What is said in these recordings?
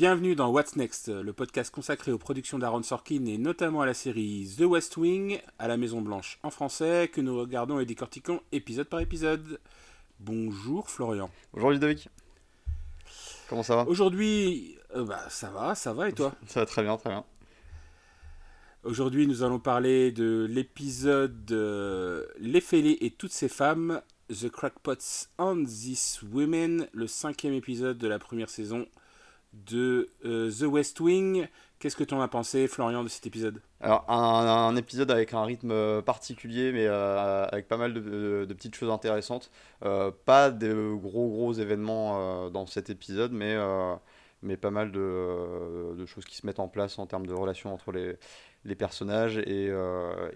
Bienvenue dans What's Next, le podcast consacré aux productions d'Aaron Sorkin et notamment à la série The West Wing, à la Maison Blanche en français, que nous regardons et décortiquons épisode par épisode. Bonjour Florian. Bonjour Ludovic. Comment ça va? Aujourd'hui, euh, bah, ça va, ça va et toi? Ça va très bien, très bien. Aujourd'hui, nous allons parler de l'épisode euh, Les Fêlés et toutes ces femmes, The Crackpots and These Women, le cinquième épisode de la première saison de euh, The West Wing. Qu'est-ce que tu en as pensé, Florian, de cet épisode? Alors, un, épisode avec un rythme euh, particulier, mais euh, avec pas mal de, petites choses intéressantes. pas de gros, gros événements dans cet épisode, mais, mais pas mal de, choses qui se mettent en place en termes de relations entre les, les personnages et,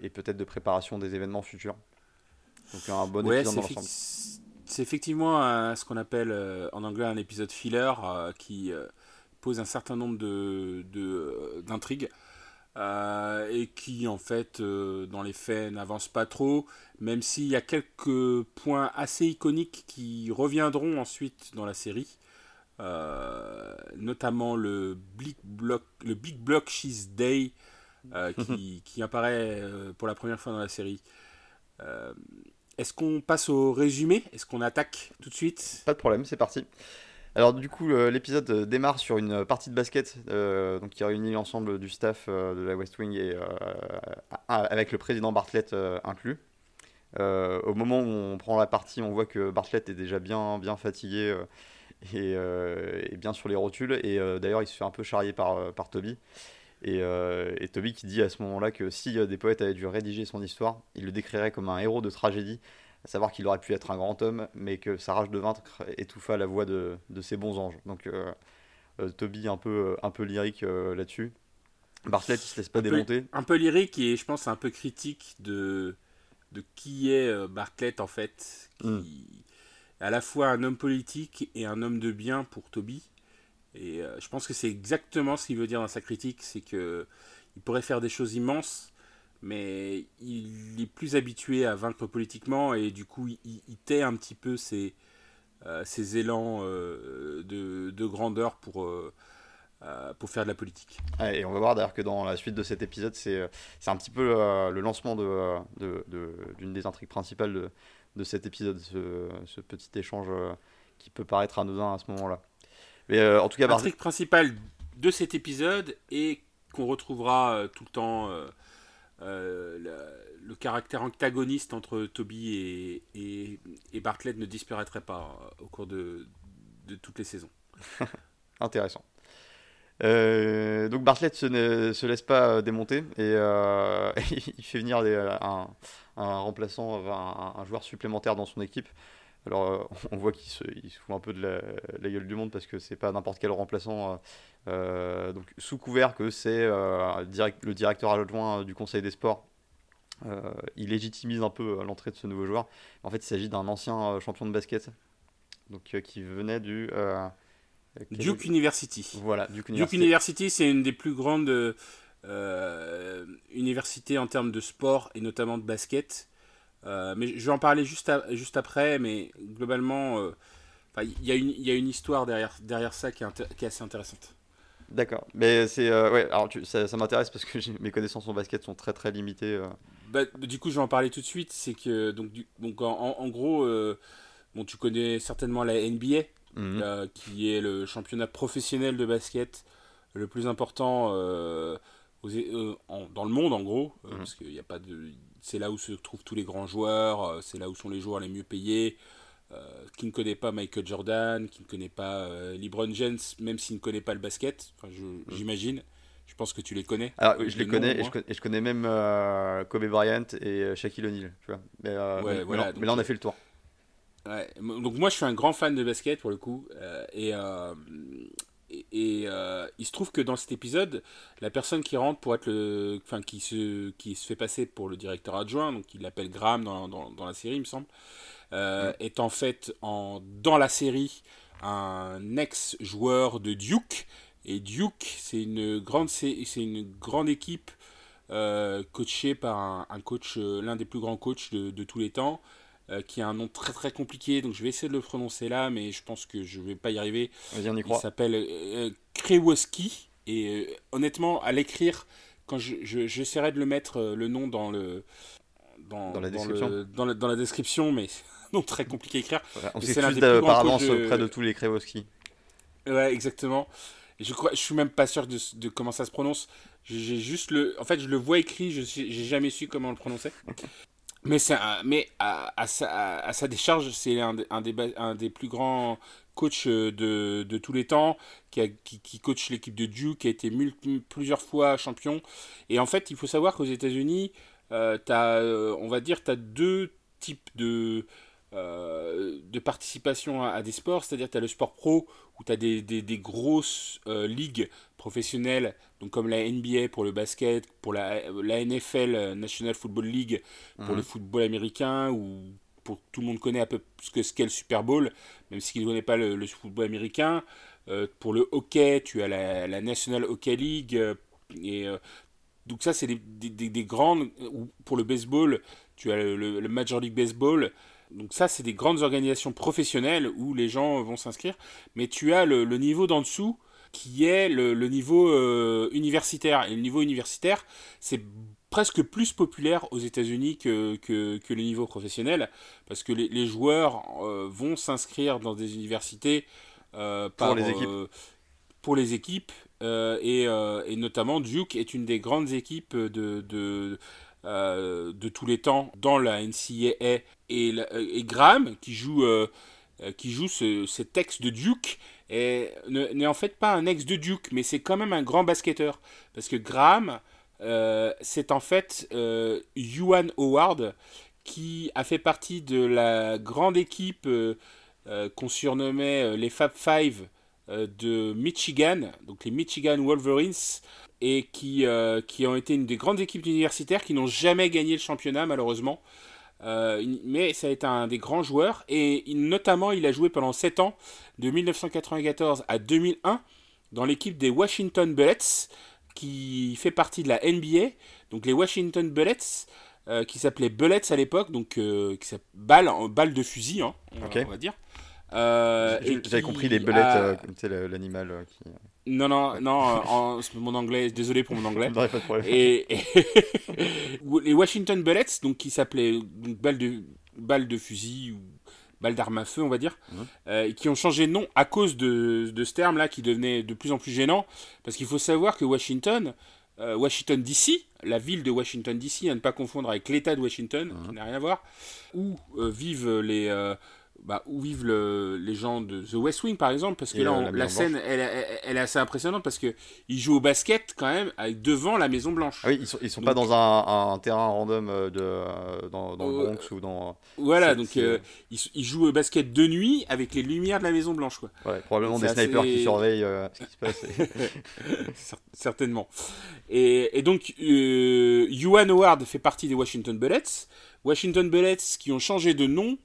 et peut-être de préparation des événements futurs. Donc, un bon épisode dans l'ensemble. C'est effectivement ce qu'on appelle en anglais un épisode filler qui pose un certain nombre de, euh, d'intrigues. Euh, et qui en fait euh, dans les faits n'avance pas trop, même s'il y a quelques points assez iconiques qui reviendront ensuite dans la série, notamment le Big Block, le Big Block Cheese Day qui, qui, apparaît pour la première fois dans la série. Est-ce qu'on passe au résumé? Est-ce qu'on attaque tout de suite? Pas de problème, c'est parti. Alors du coup, l'épisode euh, démarre sur une partie de basket euh, donc qui réunit l'ensemble du staff euh, de la West Wing et avec le président Bartlett inclus. au moment où on prend la partie, on voit que Bartlett est déjà bien, bien fatigué et, bien sur les rotules. Et d'ailleurs, il se fait un peu charrier par, par Toby. Et, et, Toby qui dit à ce moment-là que si des poètes avaient dû rédiger son histoire, il le décrirait comme un héros de tragédie à savoir qu'il aurait pu être un grand homme, mais que sa rage de vaincre étouffa la voix de, de ses bons anges. Donc euh, euh, Toby un peu, un peu lyrique euh, là-dessus. Bartlett, il se laisse pas démonter. un peu lyrique et je pense un peu critique de, de qui est Bartlett en fait. Qui hmm. est à la fois un homme politique et un homme de bien pour Toby. Et je pense que c'est exactement ce qu'il veut dire dans sa critique, c'est que il pourrait faire des choses immenses, mais il est plus habitué à vaincre politiquement et du coup il, tait un petit peu ses, euh, élans euh, de, grandeur pour, euh, pour faire de la politique. et on va voir d'ailleurs que dans la suite de cet épisode, c'est un petit peu le lancement d'une de, de, des intrigues principales de, cet épisode, ce, petit échange qui peut paraître anodin à ce moment-là. Mais en tout cas, l'intrigue principale de cet épisode et qu'on retrouvera tout le temps euh, le, caractère antagoniste entre Toby et, et, Bartlett ne disparaîtrait pas euh, au cours de, de toutes les saisons. Intéressant. Euh, donc Bartlett se, ne, se laisse pas démonter et il fait venir un, un, remplaçant, un, un, joueur supplémentaire dans son équipe. Alors on voit qu'il se, il se, fout un peu de la, gueule du monde parce que c'est pas n'importe quel remplaçant euh, donc sous couvert que c'est euh, le directeur adjoint du Conseil des sports, euh, il légitimise un peu l'entrée de ce nouveau joueur. En fait, il s'agit d'un ancien champion de basket, donc qui venait du Duke University. Voilà, Duke University. Duke University, c'est une des plus grandes universités en termes de sport et notamment de basket. Mais je vais en parler juste, juste après, mais globalement, il y, y, a une histoire derrière, derrière ça qui est, qui est assez intéressante. D'accord. Mais c'est. Euh, ouais, alors ça, ça m'intéresse parce que mes connaissances en basket sont très très limitées. Euh. Bah, du coup, je vais en parler tout de suite. C'est que, donc, donc en, gros, euh, bon, tu connais certainement la NBA, mhm. qui est le championnat professionnel de basket le plus important aux, dans le monde, en gros. Mhm. Parce qu'il n'y a pas de. C'est là où se trouvent tous les grands joueurs, c'est là où sont les joueurs les mieux payés. Euh, qui ne connaît pas Michael Jordan, qui ne connaît pas euh, LeBron James, même s'il ne connaît pas le basket, mm. j'imagine. Je pense que tu les connais. Alors, je les connais, et je connais, même euh, Kobe Bryant et Shaquille O'Neal. Mais, mais, là, on a fait le tour. donc moi, je suis un grand fan de basket pour le coup. et, et, il se trouve que dans cet épisode, la personne qui rentre pour être le, enfin qui se, qui se fait passer pour le directeur adjoint, donc il l'appelle Graham dans, dans, dans, la série, il me semble. Euh, est en fait en, dans la série un ex-joueur de Duke. Et Duke, c'est une grande, c'est une grande équipe euh, coachée par un, coach, euh, l'un des plus grands coachs de, tous les temps. Qui a un nom très très compliqué, donc je vais essayer de le prononcer là, mais je pense que je vais pas y arriver. Vas-y, on y croit. Il s'appelle Krewoski, et honnêtement, à l'écrire, quand je, j'essaierai de le mettre le nom dans le dans, dans la description, dans, dans, la description, mais non très compliqué à écrire. on s'excuse par auprès de tous les Krewoski. Ouais, exactement. je crois, je suis même pas sûr de, de comment ça se prononce. J'ai juste le, en fait, je le vois écrit, je j'ai jamais su comment le prononcer. Mais c'est, mais à, à, sa, à, sa, décharge, c'est un, un, des, un des plus grands coachs de, de tous les temps, qui, qui, qui coach l'équipe de Duke, qui a été plusieurs fois champion. Et en fait, il faut savoir qu'aux États-Unis, euh, euh, on va dire, tu as deux types de, euh, de participation à, des sports, c'est-à-dire tu as le sport pro où tu as des, des, grosses euh, ligues professionnelles, donc comme la NBA pour le basket, pour la, la NFL, National Football League pour le mhm. football américain, ou pour tout le monde connaît un peu ce que qu'est le Super Bowl, même s'il ne connaît pas le, football américain. Euh, pour le hockey, tu as la, la National Hockey League, et donc ça c'est des, des, des, grandes, pour le baseball, tu as le, le Major League Baseball, donc ça, c'est des grandes organisations professionnelles où les gens vont s'inscrire, mais tu as le, niveau d'en dessous qui est le, niveau euh, universitaire. Et le niveau universitaire, c'est presque plus populaire aux États-Unis que, que, le niveau professionnel, parce que les, joueurs euh, vont s'inscrire dans des universités euh, pour, les équipes. pour les équipes. Et, et, notamment Duke est une des grandes équipes de, de euh, de tous les temps dans la NCAA et, et Graham qui joue, euh, qui joue ce, cet ex de Duke n'est en fait pas un ex de Duke mais c'est quand même un grand basketteur parce que Graham c'est en fait Yuan Howard qui a fait partie de la grande équipe qu'on surnommait les Fab Five de Michigan, donc les Michigan Wolverines, et qui, euh, qui ont été une des grandes équipes universitaires qui n'ont jamais gagné le championnat malheureusement. Euh, mais ça a été un des grands joueurs et notamment il a joué pendant 7 ans, de 1994 à 2001, dans l'équipe des Washington Bullets, qui fait partie de la NBA. Donc les Washington Bullets, euh, qui s'appelaient Bullets à l'époque, donc qui balle, balle de fusil, hein, on, va dire. J'avais compris les bullets, l'animal qui. Non, non, non, en, mon anglais, désolé pour mon anglais. pas de problème. Et, les Washington Bullets, donc qui s'appelaient balles de, balles de fusil ou balles d'armes à feu, on va dire, euh, qui ont changé de nom à cause de, de ce terme-là qui devenait de plus en plus gênant. Parce qu'il faut savoir que Washington, euh, Washington DC, la ville de Washington DC, à ne pas confondre avec l'État de Washington, qui n'a rien à voir, où euh, vivent les bah, où vivent les gens de The West Wing par exemple parce que là la, scène elle, elle, est assez impressionnante parce que ils jouent au basket quand même avec devant la Maison Blanche. Ah oui, ils sont ils sont pas dans un, un, terrain random euh, de euh, dans, le Bronx ou dans Voilà, donc euh, ils, ils, jouent au basket de nuit avec les lumières de la Maison Blanche quoi. Ouais, probablement des snipers qui surveillent ce qui se passe. Certainement. Et, et donc Yuan Howard fait partie des Washington Bullets. Washington Bullets qui ont changé de nom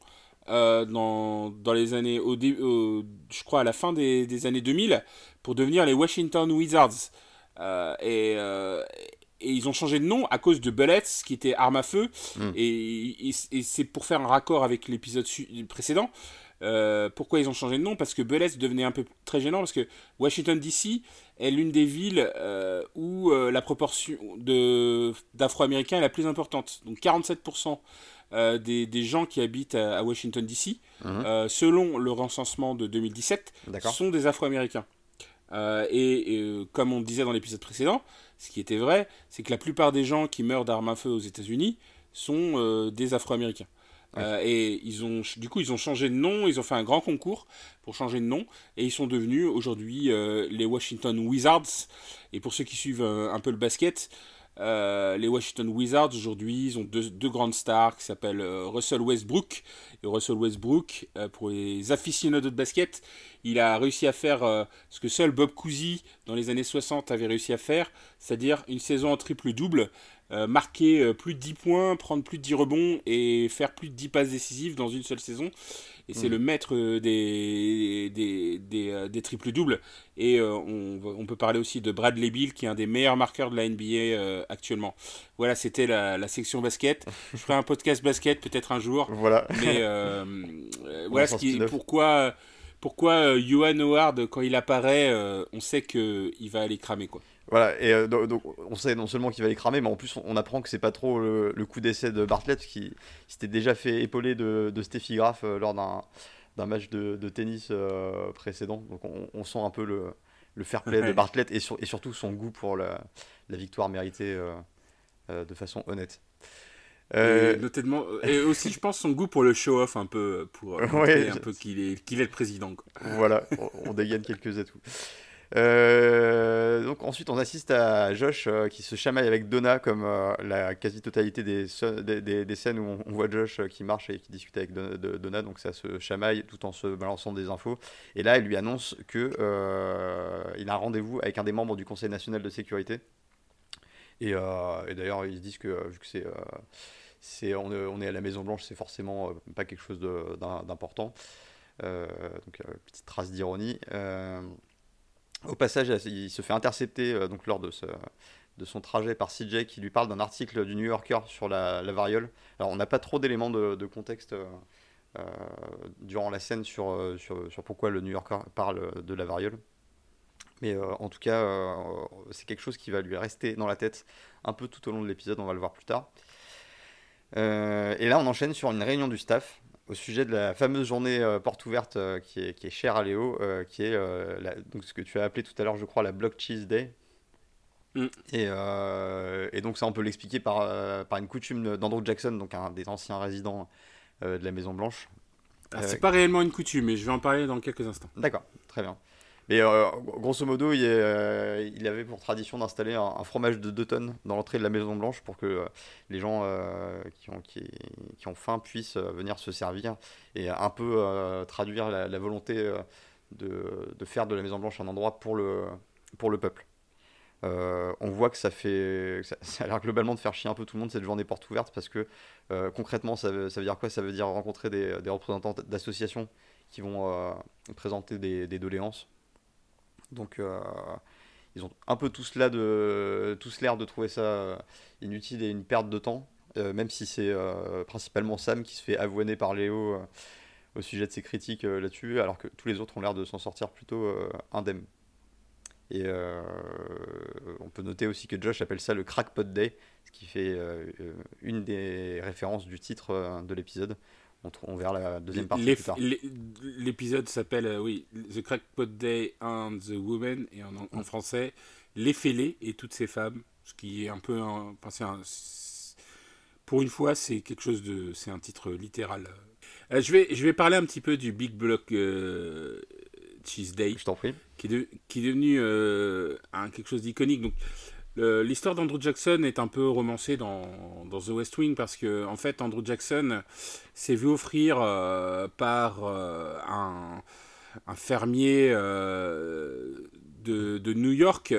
euh, dans, dans, les années, au, je crois à la fin des, des, années 2000, pour devenir les Washington Wizards. Euh, et, euh, et, ils ont changé de nom à cause de Bullets, qui était arme à feu. Hmm. Et, et, c'est pour faire un raccord avec l'épisode précédent. pourquoi ils ont changé de nom? Parce que Bullets devenait un peu très gênant, parce que Washington DC est l'une des villes où la proportion d'Afro-Américains est la plus importante. Donc 47% euh, des, des, gens qui habitent à, Washington DC, mhm. euh, selon le recensement de 2017, sont des Afro-Américains. Euh, et, comme on disait dans l'épisode précédent, ce qui était vrai, c'est que la plupart des gens qui meurent d'armes à feu aux États-Unis sont des Afro-Américains. et ils ont, du coup, ils ont changé de nom, ils ont fait un grand concours pour changer de nom, et ils sont devenus aujourd'hui les Washington Wizards. Et pour ceux qui suivent un peu le basket, euh, les Washington Wizards aujourd'hui, ils ont deux, grandes stars qui s'appellent euh, Russell Westbrook et Russell Westbrook. Euh, pour les aficionados de basket, il a réussi à faire ce que seul Bob Cousy dans les années 60 avait réussi à faire, c'est-à-dire une saison en triple-double, marquer plus de 10 points, prendre plus de 10 rebonds et faire plus de 10 passes décisives dans une seule saison et c'est mm. le maître des, des, des, euh, des triples-doubles. Et euh, on, on, peut parler aussi de Bradley Bill, qui est un des meilleurs marqueurs de la NBA euh, actuellement. Voilà, c'était la, la, section basket. Je ferai un podcast basket peut-être un jour. Voilà. Mais voilà ce qui, pourquoi, pourquoi Johan Howard, quand il apparaît, on sait qu'il va aller cramer. quoi. Voilà, et euh, donc, on sait non seulement qu'il va les cramer, mais en plus on, apprend que c'est pas trop le, coup d'essai de Bartlett, qui s'était déjà fait épauler de, de Steffi Graf euh, lors d'un match de, tennis euh, précédent. Donc on, sent un peu le, le fair play de Bartlett et, et, surtout son goût pour la, la victoire méritée de façon honnête. Et, notamment, et aussi, je pense, son goût pour le show-off, un peu, pour montrer un peu qu'il est, qu'il est le président. Voilà, on, on dégaine quelques atouts. Euh, donc ensuite, on assiste à Josh euh, qui se chamaille avec Donna, comme euh, la quasi-totalité des, des, des, scènes où on, voit Josh qui marche et qui discute avec Donna. Donc ça se chamaille tout en se balançant des infos. Et là, elle lui annonce que il a un rendez-vous avec un des membres du Conseil national de sécurité. Et, et d'ailleurs, ils disent que vu que c'est c'est on, on, est à la Maison Blanche, c'est forcément pas quelque chose d'important. donc petite trace d'ironie. Au passage, il se fait intercepter euh, donc lors de, son trajet par CJ qui lui parle d'un article du New Yorker sur la, variole. Alors on n'a pas trop d'éléments de, contexte euh, euh, durant la scène sur, pourquoi le New Yorker parle de la variole. Mais en tout cas, c'est quelque chose qui va lui rester dans la tête un peu tout au long de l'épisode, on va le voir plus tard. Et là, on enchaîne sur une réunion du staff au sujet de la fameuse journée euh, porte ouverte euh, qui, est, qui, est, chère à Léo, euh, qui est donc ce que tu as appelé tout à l'heure, je crois, la Block Cheese Day. Mm. Et, et, donc ça, on peut l'expliquer par, par une coutume d'Andrew Jackson, donc un des anciens résidents de la Maison Blanche. Ah, c'est pas réellement une coutume, mais je vais en parler dans quelques instants. D'accord, très bien. Mais euh, grosso modo, il, euh, il, avait pour tradition d'installer un, fromage de 2 tonnes dans l'entrée de la Maison Blanche pour que euh, les gens qui, ont, faim puissent venir se servir et un peu traduire la, volonté de, faire de la Maison Blanche un endroit pour le, peuple. on voit que ça fait ça, a l'air globalement de faire chier un peu tout le monde cette journée porte ouverte parce que concrètement ça veut, dire quoi? Ça veut dire rencontrer des, représentants d'associations qui vont présenter des doléances donc euh, ils ont un peu tous là de l'air de trouver ça euh, inutile et une perte de temps, euh, même si c'est principalement Sam qui se fait avoiner par Léo au sujet de ses critiques là-dessus, alors que tous les autres ont l'air de s'en sortir plutôt indemnes. Et on peut noter aussi que Josh appelle ça le Crackpot Day, ce qui fait une des références du titre de l'épisode. On, verra la deuxième partie plus tard. L'épisode s'appelle, euh, oui, The Crackpot Day and the Women, et en, français, Les fêlés et toutes ces femmes, ce qui est un peu, un, pour une fois, c'est quelque chose de, c'est un titre littéral. Euh, je, vais, je vais parler un petit peu du Big Block euh, Cheese Day. Je t'en prie. Qui est, qui est devenu un, quelque chose d'iconique. Donc, L'histoire d'Andrew Jackson est un peu romancée dans, The West Wing parce que en fait Andrew Jackson s'est vu offrir euh, par euh, un, fermier euh, de, New York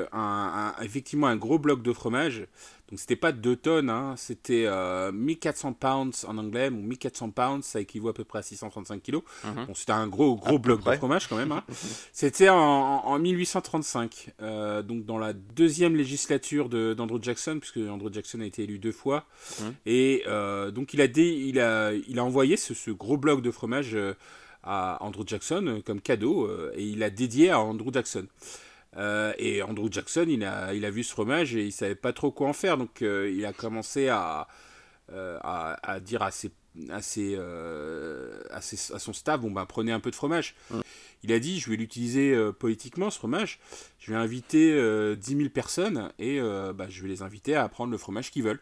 effectivement un gros bloc de fromage donc c'était pas 2 tonnes, hein, c'était 1400 euh, pounds en anglais, ou 1400 pounds, ça équivaut à peu près à 635 kilos. Mhm. Bon, c'était un gros gros bloc de fromage quand même. Hein. c'était en, 1835, euh, donc dans la deuxième législature d'Andrew Jackson, puisque Andrew Jackson a été élu deux fois. Mhm. Et euh, donc il a, il, a, il a envoyé ce, ce gros bloc de fromage à Andrew Jackson comme cadeau, et il a dédié à Andrew Jackson. Euh, et Andrew Jackson, il a, il a vu ce fromage et il savait pas trop quoi en faire. Donc euh, il a commencé à, euh, à, à, dire à, ses, à, ses, à, à, son staff, bon ben prenez un peu de fromage. Il a dit, je vais l'utiliser politiquement, ce fromage. Je vais inviter 10 000 personnes et bah, je vais les inviter à prendre le fromage qu'ils veulent.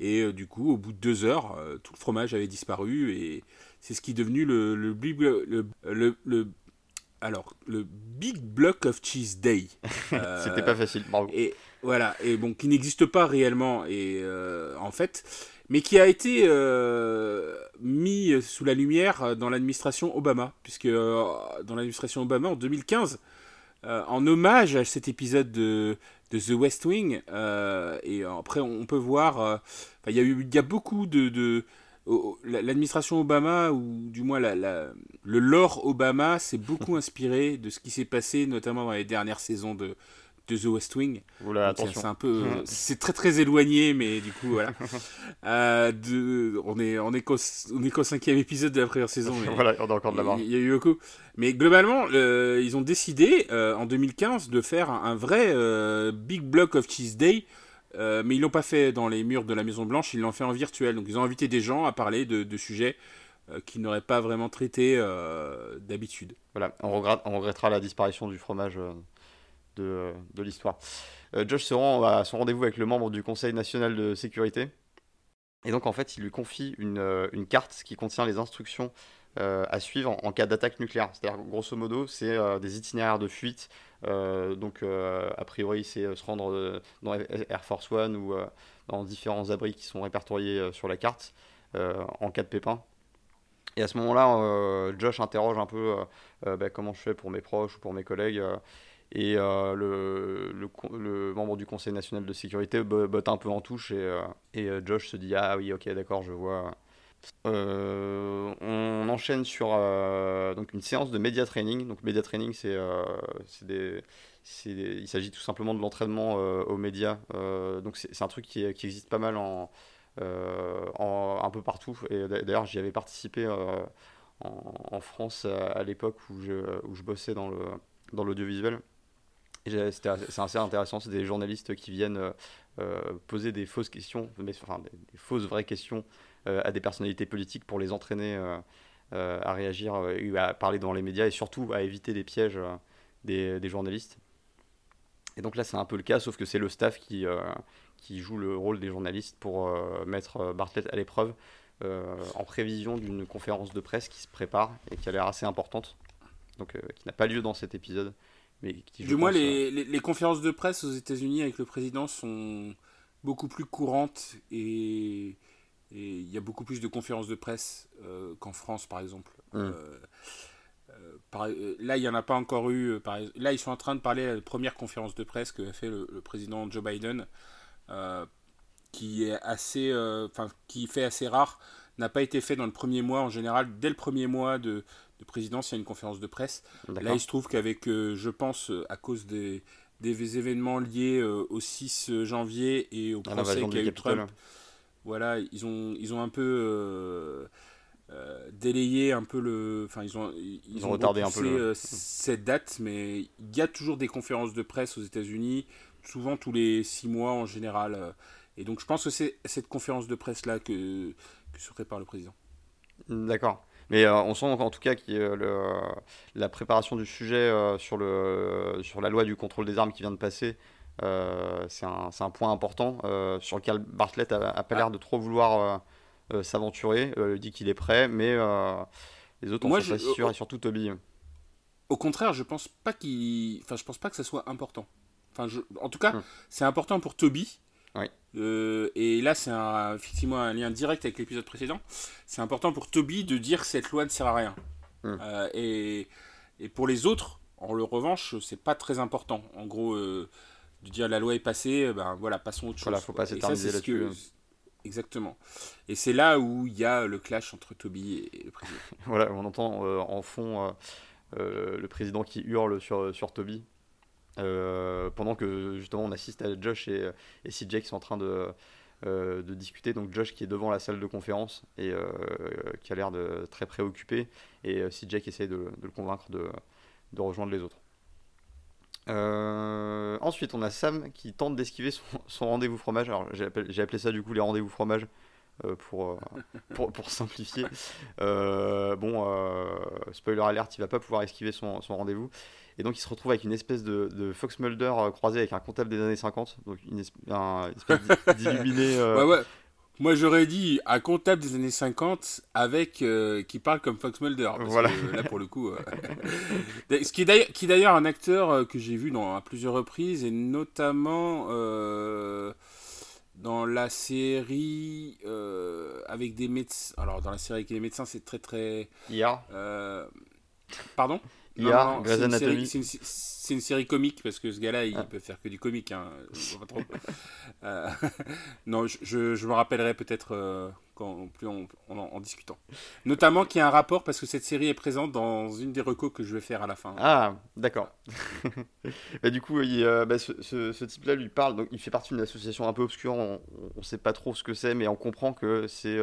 Et du coup, au bout de deux heures, tout le fromage avait disparu et c'est ce qui est devenu le, le, le, le, le alors, le Big Block of Cheese Day. C'était pas facile, bravo. Et voilà, et bon, qui n'existe pas réellement. Et euh, en fait, mais qui a été mis sous la lumière dans l'administration Obama, puisque dans l'administration Obama en 2015, en hommage à cet épisode de, de The West Wing, et après on peut voir, il y, a eu, il y a beaucoup de, de l'administration Obama, ou du moins la, le lore Obama, s'est beaucoup inspiré de ce qui s'est passé, notamment dans les dernières saisons de, de The West Wing. C'est un peu, c'est très très éloigné, mais du coup voilà. euh, de, on est on est qu'au cinquième épisode de la première saison. voilà, on a encore de la marge. Il y a eu beaucoup. Mais globalement, euh, ils ont décidé euh, en 2015 de faire un vrai euh, Big Block of Cheese Day. Mais ils l'ont pas fait dans les murs de la Maison Blanche, ils l'ont fait en virtuel. Donc ils ont invité des gens à parler de, sujets qu'ils n'auraient pas vraiment traités d'habitude. Voilà, on, regrette, on regrettera la disparition du fromage de, l'histoire. Euh, Josh se rend à son rendez-vous avec le membre du Conseil national de sécurité. Et donc, en fait, il lui confie une, euh, carte qui contient les instructions euh, à suivre en, cas d'attaque nucléaire. C'est-à-dire, grosso modo, c'est des itinéraires de fuite. Donc, a priori, c'est se rendre dans Air Force One ou dans différents abris qui sont répertoriés sur la carte en cas de pépin. Et à ce moment-là, Josh interroge un peu bah, comment je fais pour mes proches ou pour mes collègues. Et euh, le, membre du Conseil national de sécurité botte un peu en touche et, euh, euh, Josh se dit Ah oui, ok, d'accord, je vois. On enchaîne sur donc une séance de média training. Donc, média training, c'est des, il s'agit tout simplement de l'entraînement aux médias. donc, c'est un truc qui, existe pas mal en, un peu partout. Et d'ailleurs, j'y avais participé en, France à, l'époque où je, où je bossais dans l'audiovisuel. C'est assez intéressant, c'est des journalistes qui viennent euh, euh, poser des fausses questions, enfin des, fausses vraies questions euh, à des personnalités politiques pour les entraîner à réagir et à parler dans les médias et surtout à éviter les pièges des, des, journalistes. Et donc là c'est un peu le cas, sauf que c'est le staff qui, qui joue le rôle des journalistes pour mettre Bartlett à l'épreuve en prévision d'une conférence de presse qui se prépare et qui a l'air assez importante, donc qui n'a pas lieu dans cet épisode du moins, les, les, conférences de presse aux États-Unis avec le président sont beaucoup plus courantes et il y a beaucoup plus de conférences de presse euh, qu'en France, par exemple. Mmh. Euh, euh, là, il n'y en a pas encore eu. là, ils sont en train de parler à la première conférence de presse que a fait le, président Joe Biden, qui est assez, enfin, qui fait assez rare, n'a pas été fait dans le premier mois. En général, dès le premier mois de, de présidence, il y a une conférence de presse. Là, il se trouve qu'avec, euh, je pense, euh, à cause des, des événements liés euh, au 6 janvier et au procès qu'a eu Trump, voilà, ils ont, ils ont un peu délayé un peu le. Enfin, ils ont, ils, ont, retardé un peu cette date, mais il y a toujours des conférences de presse aux États-Unis, souvent tous les 6 mois en général. et donc, je pense que c'est cette conférence de presse-là que, que se prépare le président. D'accord. Mais euh, on sent en tout cas que le, la préparation du sujet euh, sur, le, sur la loi du contrôle des armes qui vient de passer, euh, c'est un, un, point important sur lequel Bartlett n'a pas l'air de trop vouloir s'aventurer. il dit qu'il est prêt, mais les autres Moi, sont pas sûrs, et surtout Toby. Au contraire, je pense pas qu'il, enfin, je pense pas que ça soit important. Enfin, je... en tout cas, hum. c'est important pour Toby euh, et là, c'est effectivement un lien direct avec l'épisode précédent. C'est important pour Toby de dire que cette loi ne sert à rien. Hmm. Euh, et, et, pour les autres, en le revanche, c'est pas très important. En gros, euh, de dire la loi est passée, ben voilà, passons autre chose. Voilà, faut pas s'éterniser là-dessus. Exactement. Et c'est là où il y a le clash entre Toby et le président. voilà, on entend en fond le président qui hurle sur, sur Toby. Euh, pendant que justement on assiste à Josh et, et CJ qui sont en train de, euh, de discuter. Donc Josh qui est devant la salle de conférence et euh, qui a l'air de très préoccupé et CJ qui essaie de, de le convaincre de, de, rejoindre les autres. ensuite, on a Sam qui tente d'esquiver son, son rendez-vous fromage. Alors, j'ai appelé, appelé, ça du coup les rendez-vous fromage pour, pour, pour, simplifier. bon, spoiler alert, il va pas pouvoir esquiver son, son rendez-vous. Et donc il se retrouve avec une espèce de, de Fox Mulder euh, croisé avec un comptable des années 50, donc une, un, espèce d'illuminé. Euh, ouais, ouais. Moi j'aurais dit un comptable des années 50 avec euh, qui parle comme Fox Mulder. voilà. là pour le coup. Ce qui est d'ailleurs un acteur que j'ai vu dans, à plusieurs reprises et notamment dans la série avec des médecins. Alors, dans la série avec les médecins, c'est très très. IA Pardon? IA, C'est une, série comique parce que ce gars-là, il ah. peut faire que du comique. Hein. Euh, non, je, je, me rappellerai peut-être euh, en, discutant. Notamment qu'il y a un rapport parce que cette série est présente dans une des recos que je vais faire à la fin. Ah, d'accord. et du coup, euh, bah, ce, type-là lui parle. Donc, il fait partie d'une association un peu obscure. On ne sait pas trop ce que c'est, mais on comprend que c'est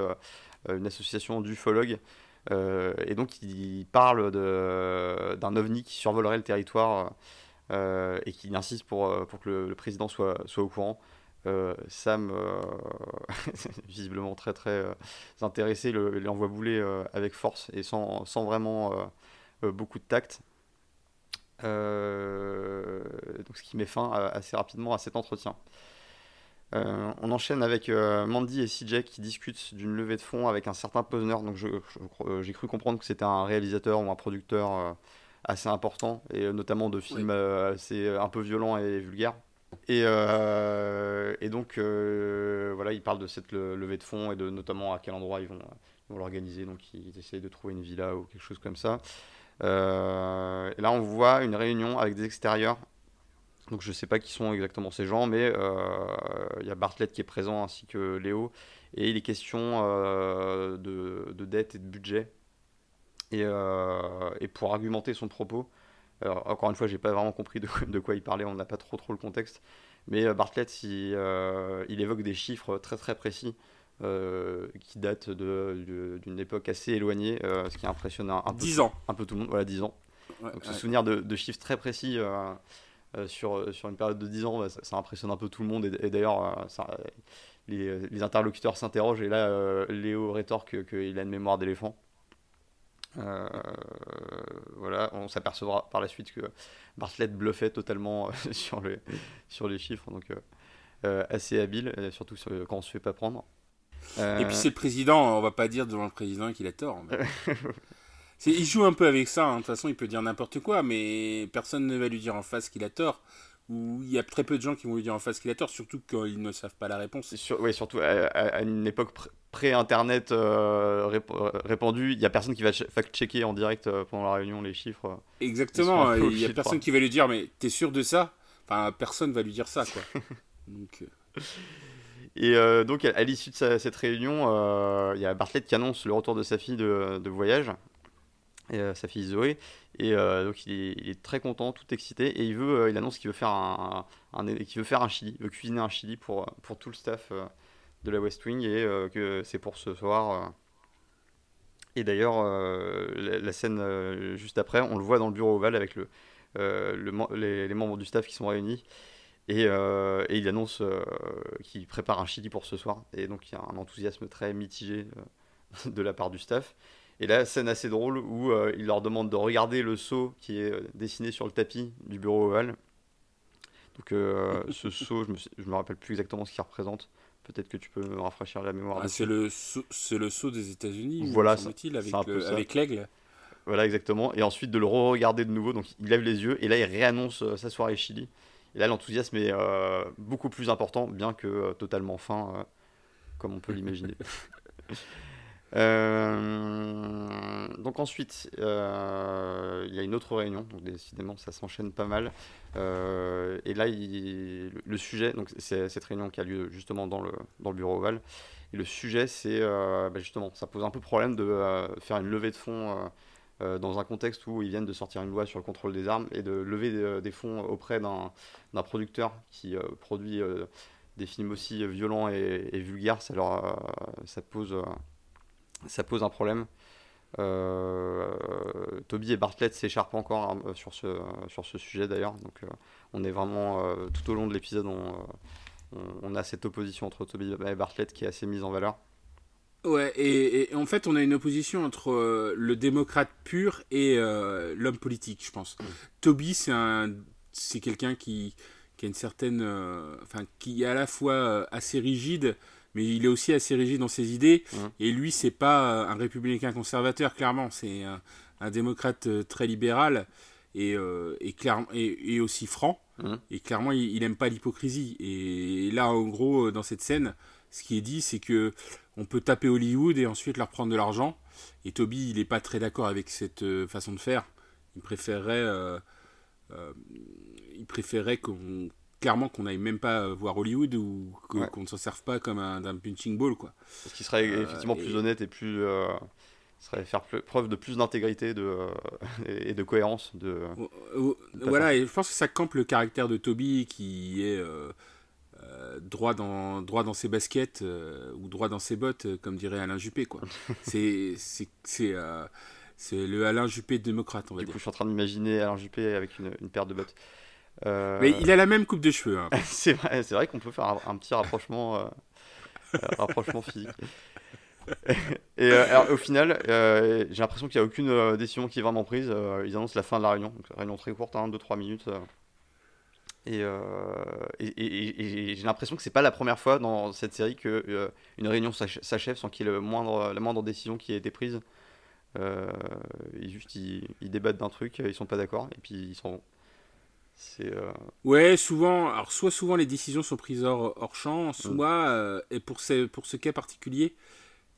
une association d'ufologues. Euh, et donc, il parle d'un ovni qui survolerait le territoire euh, et qui insiste pour, euh, pour que le, président soit, soit au courant. Sam, visiblement très très intéressé, l'envoie bouler avec force et sans, sans vraiment beaucoup de tact. donc, ce qui met fin assez rapidement à cet entretien. Euh, on enchaîne avec euh, Mandy et CJ qui discutent d'une levée de fonds avec un certain Posner. Donc euh, j'ai cru comprendre que c'était un réalisateur ou un producteur assez important et notamment de films assez un peu violents et vulgaires. Et, donc voilà, ils parlent de cette levée de fonds et de notamment à quel endroit ils vont, l'organiser. Donc ils essayent de trouver une villa ou quelque chose comme ça. et là on voit une réunion avec des extérieurs donc je ne sais pas qui sont exactement ces gens, mais euh, il y a Bartlett qui est présent ainsi que Léo. Et il est question euh, de, dette et de budget. Et, euh, et, pour argumenter son propos, encore une fois, j'ai pas vraiment compris de, quoi il parlait, on n'a pas trop trop le contexte. Mais Bartlett, il, il, évoque des chiffres très très précis qui datent d'une époque assez éloignée, ce qui impressionne un, un, peu, ans. un peu tout le monde. Voilà, 10 ans. Donc se souvenir de, de, chiffres très précis euh, sur, euh, sur une période de 10 ans, bah, ça, impressionne un peu tout le monde. Et, d'ailleurs, euh, les, les, interlocuteurs s'interrogent. Et là, Léo rétorque qu'il a une mémoire d'éléphant. Voilà, on s'apercevra par la suite que Bartlett bluffait totalement sur, les, sur les chiffres, donc assez habile, surtout quand on se fait pas prendre. Et puis c'est le président, on va pas dire devant le président qu'il a tort. Mais... Il joue un peu avec ça, hein. de toute façon il peut dire n'importe quoi, mais personne ne va lui dire en face qu'il a tort. Ou il y a très peu de gens qui vont lui dire en face qu'il a tort, surtout quand ils ne savent pas la réponse. oui, surtout à, une époque pré-internet euh, répandue, il n'y a personne qui va fact-checker en direct euh, pendant la réunion les chiffres. Exactement, il n'y a personne qui va lui dire mais t'es sûr de ça? Enfin, personne va lui dire ça, quoi. donc, euh. Et donc, à, l'issue de cette réunion, il y a Bartlett qui annonce le retour de sa fille de, de voyage euh, sa fille Zoé. Et euh, donc il est, très content, tout excité, et il veut, euh, il annonce qu'il veut faire un, un, veut faire un chili, il veut cuisiner un chili pour pour tout le staff de la West Wing et que c'est pour ce soir. Et d'ailleurs, la, scène juste après, on le voit dans le bureau ovale avec le, le les, membres du staff qui sont réunis. Et, et il annonce qu'il prépare un chili pour ce soir. Et donc il y a un enthousiasme très mitigé de la part du staff. Et là, scène assez drôle où euh, il leur demande de regarder le seau qui est euh, dessiné sur le tapis du bureau ovale. Donc euh, ce seau, je me, je me rappelle plus exactement ce qu'il représente. Peut-être que tu peux me rafraîchir la mémoire. Ah, c'est le c'est le seau des États-Unis. Voilà, il avec avec l'aigle. Voilà exactement. Et ensuite de le re-regarder de nouveau, donc il lève les yeux et là il réannonce sa soirée Chili. Et là l'enthousiasme est beaucoup plus important, bien que totalement fin, comme on peut l'imaginer. Euh, donc ensuite, euh, il y a une autre réunion, donc décidément ça s'enchaîne pas mal. Euh, et là, le sujet, donc c'est cette réunion qui a lieu justement dans le, bureau ovale. Et le sujet, c'est bah, justement, ça pose un peu problème de faire une levée de fonds dans un contexte où ils viennent de sortir une loi sur le contrôle des armes et de lever des, fonds auprès d'un producteur qui produit des films aussi violents et, et vulgaires. Ça, leur, ça pose ça pose un problème. Euh, Toby et Bartlett s'écharpent encore hein, sur, ce, sur ce sujet d'ailleurs. Donc euh, on est vraiment euh, tout au long de l'épisode, on, on, a cette opposition entre Toby et Bartlett qui est assez mise en valeur. Ouais, et, en fait on a une opposition entre le démocrate pur et l'homme politique, je pense. Toby c'est un c'est quelqu'un qui, qui a une certaine, enfin qui est à la fois assez rigide mais il est aussi assez rigide dans ses idées. Et lui, c'est pas euh, un républicain conservateur, clairement. C'est un, démocrate euh, très libéral. et, et, et, aussi franc. Mmh. Et clairement, il, n'aime pas l'hypocrisie. Et là, en gros, dans cette scène, ce qui est dit, c'est que on peut taper Hollywood et ensuite leur prendre de l'argent. Et Toby, il n'est pas très d'accord avec cette façon de faire. Il préférerait, il préférerait qu'on clairement qu'on n'aille même pas voir Hollywood ou qu'on ne s'en serve pas comme un, punching ball quoi. Ce qui serait effectivement plus honnête et plus serait faire preuve de plus d'intégrité de, et de cohérence. De, voilà, et je pense que ça campe le caractère de Toby qui est euh, euh, droit, dans, droit dans ses baskets euh, ou droit dans ses bottes, comme dirait Alain Juppé. Quoi. c'est, le Alain Juppé démocrate, on va du dire. coup, je suis en train d'imaginer Alain Juppé avec une, une paire de bottes. Mais il a la même coupe de cheveux. Hein. c'est vrai, qu'on peut faire un, un petit rapprochement, rapprochement physique. et euh, alors, au final, euh, j'ai l'impression qu'il n'y a aucune euh, décision qui est vraiment prise. ils annoncent la fin de la réunion, donc réunion très courte, 2-3 hein, minutes. Et, et, j'ai l'impression que c'est pas la première fois dans cette série que une réunion s'achève sans qu'il y ait le moindre, la moindre décision qui ait été prise. ils, juste, ils, débattent d'un truc, ils sont pas d'accord, et puis ils s'en vont. C'est Ouais, souvent, alors soit souvent les décisions sont prises hors, hors champ, soit, et pour ce, pour ce cas particulier,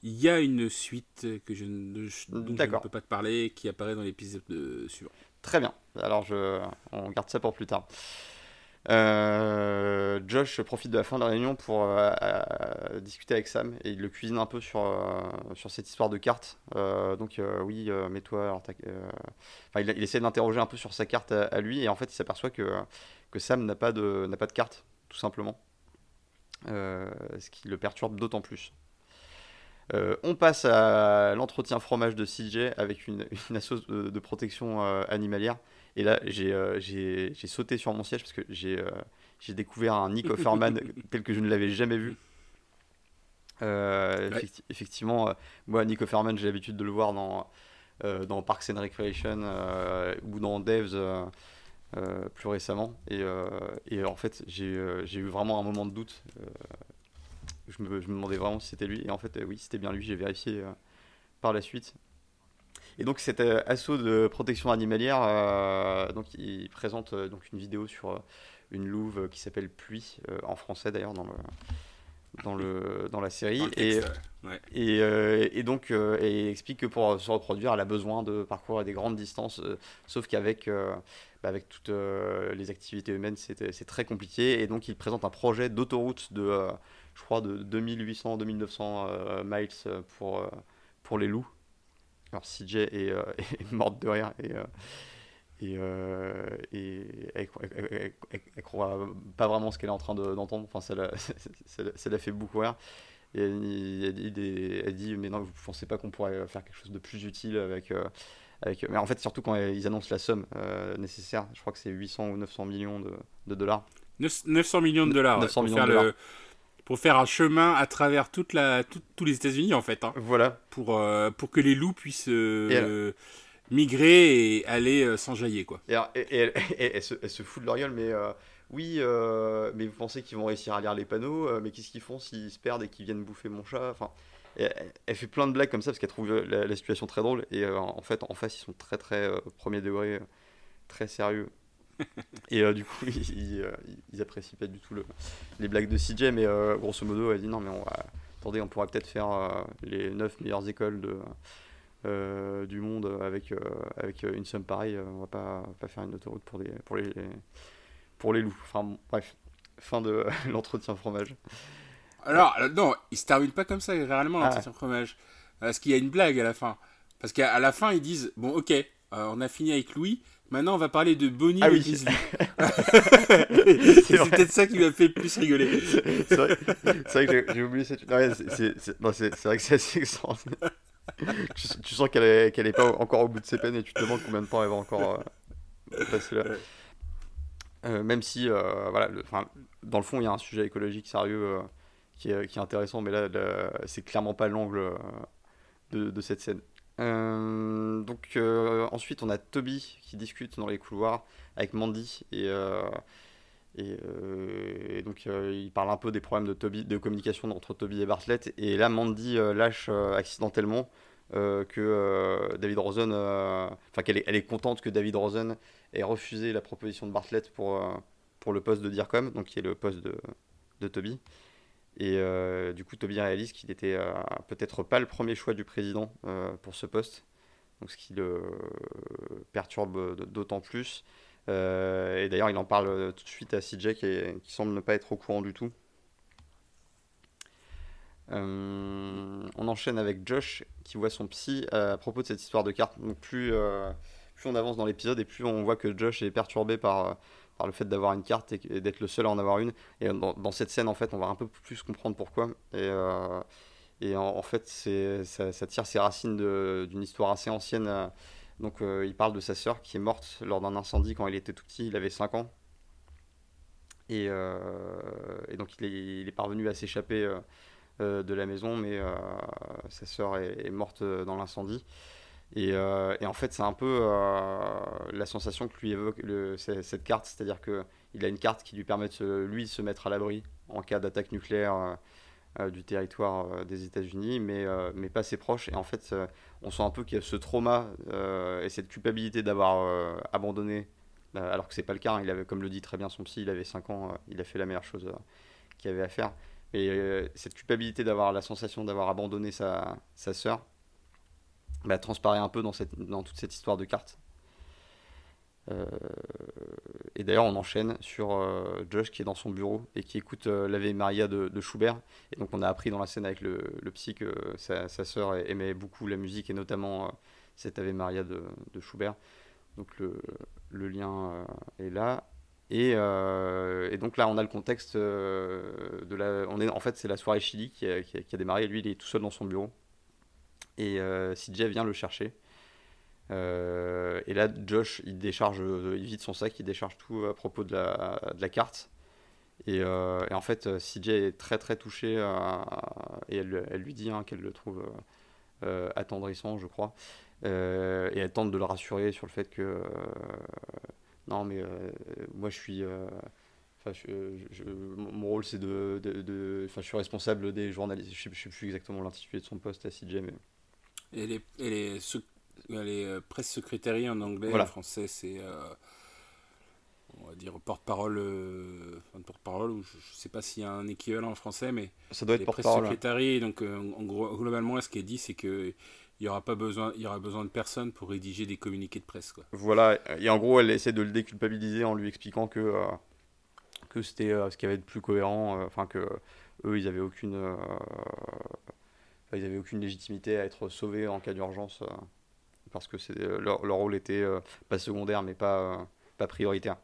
il y a une suite que je, ne, peux pas te parler qui apparaît dans l'épisode suivant. Très bien. Alors je, on garde ça pour plus tard. Euh, Josh profite de la fin de la réunion pour euh, euh, discuter avec Sam et il le cuisine un peu sur, sur cette histoire de carte. donc oui, mets-toi. il, il, essaie d'interroger un peu sur sa carte à, lui et en fait il s'aperçoit que, que Sam n'a pas, de, pas de carte, tout simplement. ce qui le perturbe d'autant plus. Euh, on passe à l'entretien fromage de CJ avec une, une de, protection euh, animalière. Et là, euh, j'ai sauté sur mon siège parce que j'ai découvert un Nick Offerman tel que je ne l'avais jamais vu. Effectivement, moi, Nick Offerman, j'ai l'habitude de le voir dans, dans Parks and Recreation ou dans Devs. plus récemment et, et, en fait j'ai eu vraiment un moment de doute je me, demandais vraiment si c'était lui. Et en fait, euh, oui, c'était bien lui. J'ai vérifié euh, par la suite. Et donc cet euh, assaut de protection animalière, donc il présente donc une vidéo sur une louve qui s'appelle Pluie en français d'ailleurs dans le dans le dans la série. Et, et, et, donc et explique que pour se reproduire elle a besoin de parcourir des grandes distances sauf qu'avec bah, avec toutes les activités humaines c'est très compliqué. Et donc il présente un projet d'autoroute de je crois, de 2800-2900 euh, miles euh, pour, euh, pour les loups. Alors CJ est, est morte de rire et, et, et elle, elle, croit pas vraiment ce qu'elle est en train d'entendre. enfin, ça l'a fait beaucoup rire. Et elle, dit, elle, dit, mais non, vous pensez pas qu'on pourrait faire quelque chose de plus utile avec. avec... Mais en fait, surtout quand ils annoncent la somme nécessaire, je crois que c'est 800 ou 900 millions de, de dollars. 900 millions de dollars. 900 millions de dollars. Le, pour faire un chemin à travers toute la, tous les États-Unis en fait. Hein, voilà. Pour, euh, pour que les loups puissent euh, migrer et aller euh, s'enjailler quoi. Et, et, elle, se, elle, se, fout de leur gueule, mais oui, mais vous pensez qu'ils vont réussir à lire les panneaux, mais qu'est-ce qu'ils font s'ils se perdent et qu'ils viennent bouffer mon chat? Enfin, elle, fait plein de blagues comme ça parce qu'elle trouve la, situation très drôle et en fait en face ils sont très très premier degré, très sérieux et euh, du coup, ils, euh, ils, apprécient pas du tout le, les blagues de CJ, mais euh, grosso modo, elle dit non, mais on va, attendez, on pourrait peut-être faire les 9 meilleures écoles de, du monde avec, avec une somme pareille. on va pas, pas faire une autoroute pour, des, pour, les, pour les loups. Enfin, bref, fin de l'entretien fromage. Alors, non, il se termine pas comme ça, réellement, ah. l'entretien fromage. Parce qu'il y a une blague à la fin. Parce qu'à la fin, ils disent Bon, ok, on a fini avec Louis, Maintenant, on va parler de Bonnie ah, oui. c'est peut-être ça qui m'a fait le plus rigoler. c'est vrai, que j'ai oublié cette. c'est vrai que c'est assez extraordinaire. tu, sens qu'elle est, qu'elle est pas encore au bout de ses peines et tu te demandes combien de temps elle va encore euh, passer là. Euh, même si, euh, voilà, le, dans le fond, il y a un sujet écologique sérieux qui est, qui, est, intéressant, mais là, c'est clairement pas l'angle de, de, cette scène. Euh, donc euh, ensuite on a Toby qui discute dans les couloirs avec Mandy et, euh, donc il parle un peu des problèmes de, Toby, de communication entre Toby et Bartlett et là Mandy lâche accidentellement que David Rosen, enfin qu'elle est, elle est contente que David Rosen ait refusé la proposition de Bartlett pour, pour le poste de DIRCOM, donc qui est le poste de, de Toby. Et du coup, Toby réalise qu'il était peut-être pas le premier choix du président pour ce poste, donc ce qui le perturbe d'autant plus. et d'ailleurs, il en parle tout de suite à CJ qui, semble ne pas être au courant du tout. Euh, on enchaîne avec Josh qui voit son psy à propos de cette histoire de carte. Donc plus, euh, plus on avance dans l'épisode et plus on voit que Josh est perturbé par, euh, par le fait d'avoir une carte et, d'être le seul à en avoir une. Et dans, cette scène, en fait, on va un peu plus comprendre pourquoi. Et, et en, fait, ça, ça, tire ses racines d'une histoire assez ancienne. Donc il parle de sa sœur qui est morte lors d'un incendie quand il était tout petit, il avait 5 ans. Et, et donc il est, parvenu à s'échapper euh, de la maison, mais euh, sa sœur est, morte euh, dans l'incendie. Et, en fait, c'est un peu la sensation que lui évoque cette carte, c'est-à-dire qu'il a une carte qui lui permet de lui de se mettre à l'abri en cas d'attaque nucléaire du territoire des États-Unis, mais, mais pas ses proches. Et en fait, on sent un peu qu'il y a ce trauma et cette culpabilité d'avoir abandonné, alors que c'est pas le cas. Hein. il avait, comme le dit très bien son psy, il avait 5 ans, il a fait la meilleure chose qu'il avait à faire. Et euh, cette culpabilité d'avoir la sensation d'avoir abandonné sa sœur bah, transparaît un peu dans, toute cette histoire de cartes. Euh, et d'ailleurs, on enchaîne sur euh, Josh qui est dans son bureau et qui écoute l'Ave Maria de, Schubert. Et donc, on a appris dans la scène avec le, le psy que sa, sœur aimait beaucoup la musique et notamment cette Ave Maria de, Schubert. Donc, le, lien est là. Euh, et, donc là, on a le contexte euh, de la. En fait, c'est la soirée Chili qui, a, démarré. Lui, il est tout seul dans son bureau. Et euh, CJ vient le chercher. Euh, et là, Josh, il décharge, il vide son sac, il décharge tout à propos de la, carte. Et, en fait, CJ est très très touché et elle, lui dit hein, qu'elle le trouve attendrissant, je crois. et elle tente de le rassurer sur le fait que non, mais euh, moi, je suis. Euh, mon rôle, c'est de. de, je suis responsable des journalistes. Je ne sais plus exactement l'intitulé de son poste à CJ, mais. Et les, et les, les euh, presse secrétaires en anglais, en français, c'est. on va dire porte-parole. porte-parole, ou je ne sais pas s'il y a un équivalent en français, mais. Ça doit être porte-parole. donc, en gros, globalement, ce qui est dit, c'est que il y aura pas besoin, il y aura besoin de personne pour rédiger des communiqués de presse. Quoi. Voilà, et en gros, elle essaie de le déculpabiliser en lui expliquant que, euh, que c'était euh, ce qui avait de plus cohérent, euh, enfin que eux, ils avaient aucune, ils avaient aucune légitimité à être sauvés en cas d'urgence, parce que c'est, leur, rôle était pas secondaire, mais pas, pas prioritaire.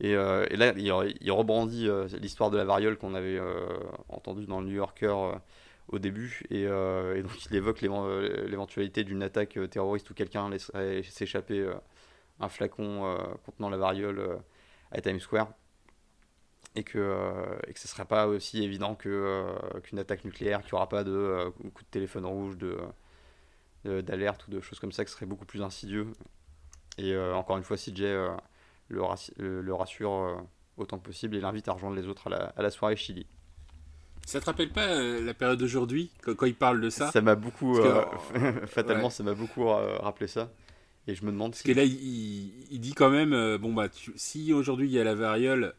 Et, et là, il, rebrandit l'histoire de la variole qu'on avait entendue dans le New Yorker au début. Euh, et, donc il évoque l'éventualité d'une attaque euh, terroriste où quelqu'un laisserait s'échapper euh, un flacon contenant la variole à Times Square. Et que, et que ce ne serait pas aussi évident qu'une attaque nucléaire, qu'il n'y aura pas de coup de téléphone rouge, de d'alerte ou de choses comme ça qui serait beaucoup plus insidieux. Et encore une fois, CJ le, le, rassure autant que possible et l'invite à rejoindre les autres à la, à la soirée Chili. Ça te rappelle pas euh, la période d'aujourd'hui quand, il parle de ça? Ça m'a beaucoup, euh, fatalement, ça m'a beaucoup euh, rappelé ça. Et je me demande. Parce que là, il, dit quand même, bon bah, si aujourd'hui il y a la variole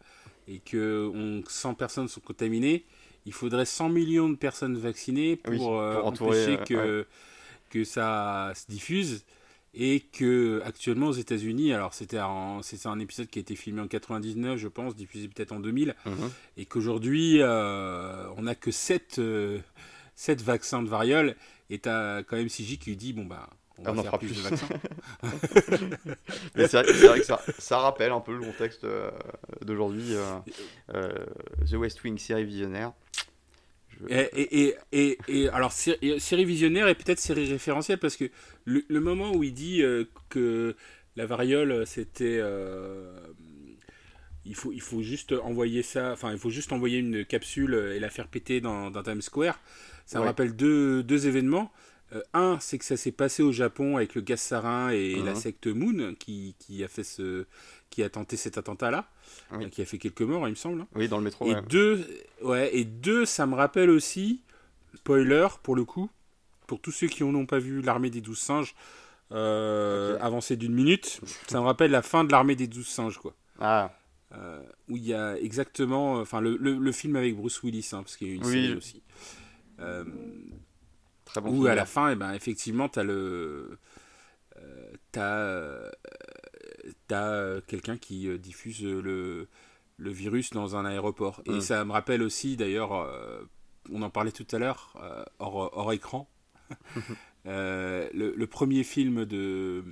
et que on, 100 personnes sont contaminées, il faudrait 100 millions de personnes vaccinées pour, empêcher que, que ça se diffuse et que actuellement aux États-Unis, alors c'était un, c'est un épisode qui a été filmé en 99, je pense, diffusé peut-être en 2000, mhm. et qu'aujourd'hui euh, on n'a que 7, euh, vaccins de variole, et t'as quand même CJ qui lui dit bon bah on va faire plus, de vaccins. Mais c'est vrai, que ça, ça, rappelle un peu le contexte euh, d'aujourd'hui, The West Wing série visionnaire. Et, et, et, alors, série visionnaire et peut-être série référentielle, parce que le, moment où il dit euh, que la variole, c'était. Euh, il, faut, il faut juste envoyer ça, enfin, il faut juste envoyer une capsule et la faire péter dans, dans Times Square. Ça me rappelle deux, deux événements. Euh, un, c'est que ça s'est passé au Japon avec le gaz sarin et la uh-huh. secte Moon qui, qui, a fait ce, qui a tenté cet attentat-là, qui a fait quelques morts, il me semble. Hein. Oui, dans le métro. Et deux, ouais, et deux, ça me rappelle aussi, spoiler pour le coup, pour tous ceux qui n'ont pas vu l'armée des douze singes, euh, avancé d'une minute, ça me rappelle la fin de l'armée des douze singes, quoi. Ah. Euh, où il y a exactement, enfin le, le, film avec Bruce Willis, hein, parce qu'il y a une série aussi. Euh, Très bon où à la fin, et eh ben, effectivement, tu as le. Euh, t'as as quelqu'un qui diffuse le, le virus dans un aéroport. Et mm. ça me rappelle aussi, d'ailleurs, on en parlait tout à l'heure, hors, hors, écran, le, le, premier film de,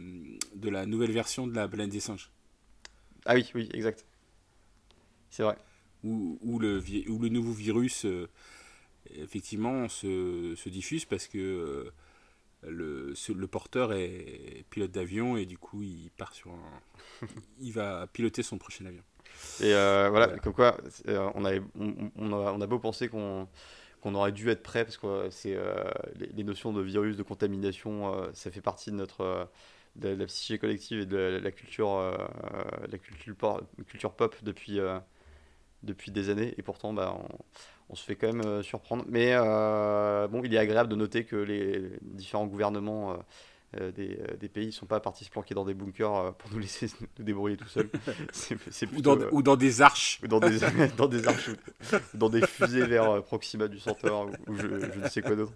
de la nouvelle version de la Baleine des singes. Ah oui, oui, exact. C'est vrai. Où, le, où le nouveau virus, euh, effectivement, se, se, diffuse parce que euh, le, le, porteur est pilote d'avion et du coup, il part sur un. il va piloter son prochain avion. Et euh, voilà, comme quoi, on, avait, on, a, on, a, beau penser qu'on qu'on aurait dû être prêt parce que c'est les, notions de virus, de contamination, ça fait partie de notre de, la psyché collective et de la, culture, la culture, culture pop depuis depuis des années et pourtant bah, on, se fait quand même euh, surprendre. Mais euh, bon, il est agréable de noter que les différents gouvernements euh, des, des, pays ne sont pas partis se planquer dans des bunkers pour nous laisser nous débrouiller tout seuls. ou, dans, ou, dans, des arches. Ou dans des, dans des arches, dans des fusées vers Proxima du Centaure ou, je, je, ne sais quoi d'autre.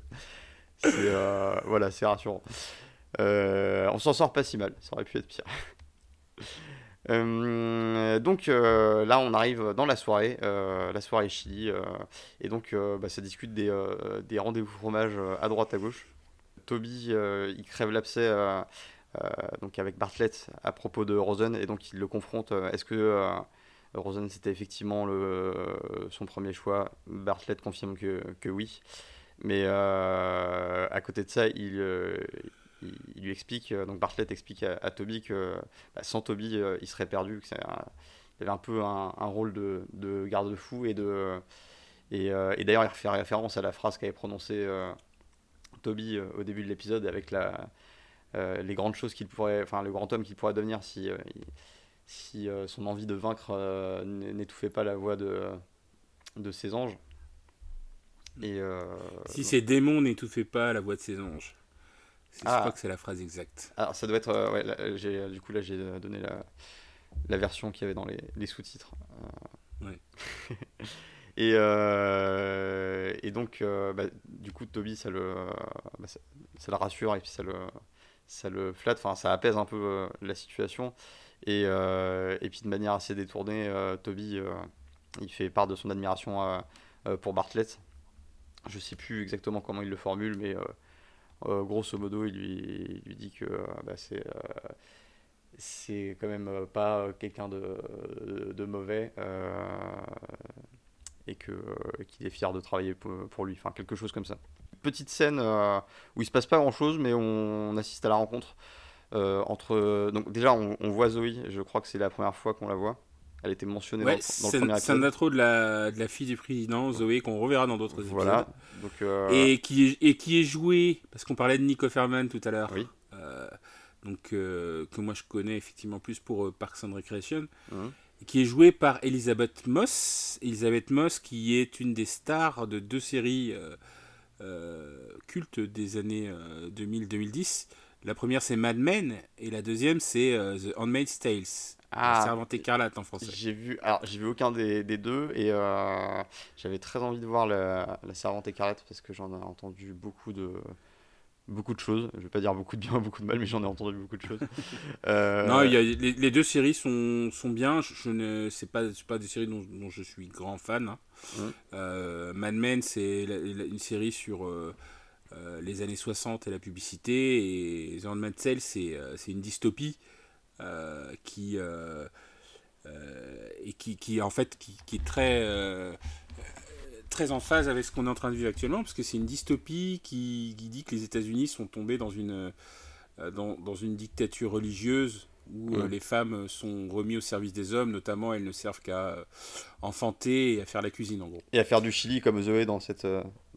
voilà, c'est rassurant. on s'en sort pas si mal, ça aurait pu être pire. Euh, donc euh, là, on arrive dans la soirée, euh, la soirée Chili, et donc bah, ça discute des, des rendez-vous fromage à droite à gauche. Toby, il crève l'abcès donc avec Bartlett à propos de Rosen, et donc il le confronte. Est-ce que Rosen c'était effectivement le, son premier choix? Bartlett confirme que, que oui. Mais à côté de ça, il, il, lui explique, euh, donc Bartlett explique à, Toby que bah, sans Toby, euh, il serait perdu, que il avait un peu un, rôle de, de garde-fou et euh, d'ailleurs, il fait référence à la phrase qu'avait prononcée Toby au début de l'épisode avec les grandes choses qu'il pourrait, enfin le grand homme qu'il pourrait devenir si, son envie de vaincre n'étouffait pas la voix de, ses anges. Si ses démons n'étouffaient pas la voix de ses anges. Je ah. crois que c'est la phrase exacte. Alors ça doit être. Euh, ouais, j'ai, du coup, là, j'ai donné la, la version qu'il y avait dans les, les sous-titres. Euh. Ouais. et, euh, et donc, bah, du coup, Toby, ça le, bah, ça, le rassure et puis ça le, ça le flatte. Enfin, ça apaise un peu la situation. Et, et puis, de manière assez détournée, Toby, il fait part de son admiration pour Bartlett. Je sais plus exactement comment il le formule, mais euh, grosso modo, il lui, dit que euh, bah, c'est euh, c'est quand même pas quelqu'un de, de, mauvais et qu'il est fier de travailler pour, lui, enfin quelque chose comme ça. Petite scène où il se passe pas grand chose, mais on, assiste à la rencontre entre. Donc déjà, on, on, voit Zoé. Je crois que c'est la première fois qu'on la voit. Elle était mentionnée dans, le premier. C'est un intro de la, de la fille du président, Zoé, qu'on reverra dans d'autres voilà. épisodes. Donc, euh, et, qui est, et qui est joué, parce qu'on parlait de Nico Ferman tout à l'heure. Oui. Euh, donc, euh, que moi je connais effectivement plus pour Parks and Recreation. Hum. Qui est joué par Elisabeth Moss. Elisabeth Moss, qui est une des stars de deux séries cultes des années 2000-2010. La première, c'est Mad Men, et la deuxième, c'est The Handmaid's Tales. Ah, Servante écarlate en français. J'ai vu, alors j'ai vu aucun des, des deux et euh, j'avais très envie de voir la, la Servante écarlate parce que j'en ai entendu beaucoup de beaucoup de choses. Je vais pas dire beaucoup de bien, beaucoup de mal, mais j'en ai entendu beaucoup de choses. Euh, non, y a, les, deux séries sont, sont bien. Je, ne c'est pas pas des séries dont, dont, je suis grand fan. Hein. Hum. Euh, Mad Men, c'est une série sur les années 60 et la publicité et The Handmaid's Tale, c'est une dystopie euh, qui euh, euh, et qui, qui, en fait qui, qui est très très en phase avec ce qu'on est en train de vivre actuellement, parce que c'est une dystopie qui, qui, dit que les États-Unis sont tombés dans une, dans, dans une dictature religieuse où les femmes sont remises au service des hommes, notamment elles ne servent qu'à enfanter et à faire la cuisine en gros. Et à faire du chili comme Zoé dans cette,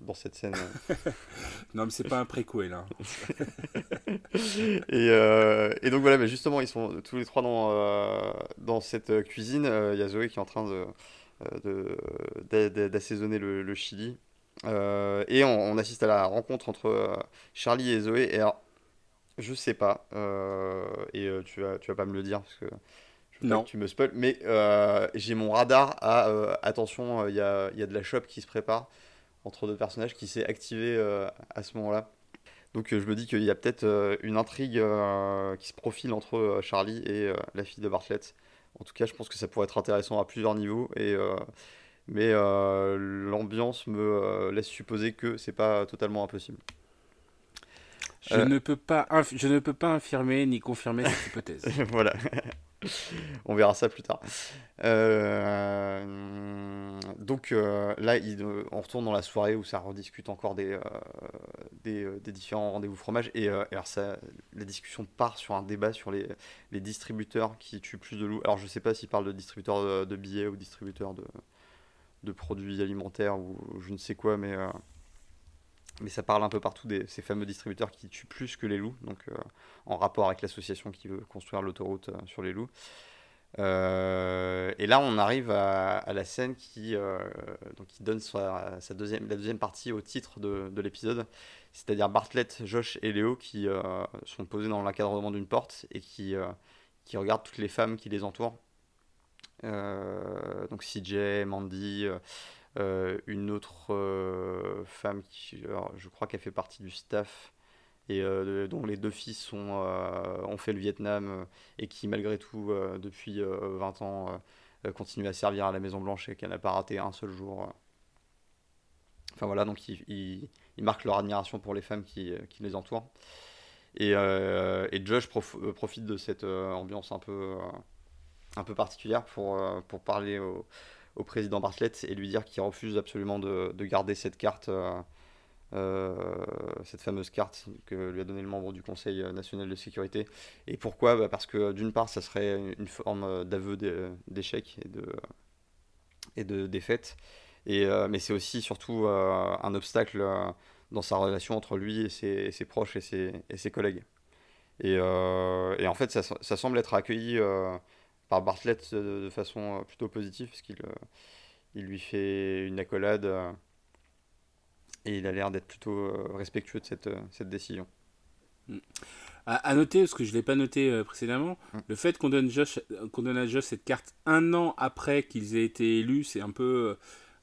dans cette scène. non, mais c'est pas un préquel. Hein. et, euh, et, donc voilà, mais justement, ils sont tous les trois dans, euh, dans cette cuisine. Euh, il y a Zoé qui est en train de, d'assaisonner le, le, chili. et on, assiste à la rencontre entre Charlie et Zoé. Et alors, je sais pas, et tu, vas, tu vas pas me le dire parce que non. tu me spoil, mais j'ai mon radar à attention, il y a, y, a, de la shop qui se prépare entre deux personnages qui s'est activé à ce moment-là. Donc je me dis qu'il y a peut-être une intrigue qui se profile entre Charlie et la fille de Bartlett. En tout cas, je pense que ça pourrait être intéressant à plusieurs niveaux. Et, euh, mais euh, l'ambiance me euh, laisse supposer que c'est pas totalement impossible. Je, ne peux pas je ne peux pas infirmer ni confirmer cette hypothèse. voilà. On verra ça plus tard. Euh, donc euh, là, il, on retourne dans la soirée où ça rediscute encore des, euh, des, des, différents rendez-vous fromage. Et, alors, ça, la discussion part sur un débat sur les, les distributeurs qui tuent plus de loups. Alors, je sais pas s'il parle de distributeurs de, billets ou distributeurs de, de, produits alimentaires ou je ne sais quoi, mais mais ça parle un peu partout de ces fameux distributeurs qui tuent plus que les loups, donc euh, en rapport avec l'association qui veut construire l'autoroute euh, sur les loups. Euh, et là, on arrive à, la scène qui, donc qui donne sa, deuxième, la deuxième partie au titre de, de l'épisode, c'est-à-dire Bartlett, Josh et Léo qui sont posés dans l'encadrement d'une porte et qui, qui regardent toutes les femmes qui les entourent. donc CJ, Mandy, euh, une autre euh, femme qui, je crois qu'elle fait partie du staff et euh, dont les deux fils sont, ont fait le Vietnam et qui malgré tout depuis 20 ans continue à servir à la Maison Blanche et qu'elle n'a pas raté un seul jour. Enfin voilà, donc ils, marquent leur admiration pour les femmes qui, qui les entourent. Et, et Josh profite de cette ambiance un peu, un peu particulière pour, pour parler aux au président Bartlett et lui dire qu'il refuse absolument de, garder cette carte, euh, euh, cette fameuse carte que lui a donné le membre du Conseil national de sécurité. Et pourquoi? Bah, Parce que d'une part, ça serait une forme d'aveu d'échec et de, et de défaite. Et, euh, mais c'est aussi surtout un obstacle dans sa relation entre lui et ses, proches et ses, et ses collègues. Et, et, en fait, ça semble être accueilli par Bartlett de, façon euh, plutôt positive, parce qu'il euh, il lui fait une accolade euh, et il a l'air d'être plutôt respectueux de cette, cette décision. Mm. À, noter, parce que je ne l'ai pas noté précédemment, mm. le fait qu'on donne, Josh, qu'on donne à Josh cette carte un an après qu'ils aient été élus, c'est un peu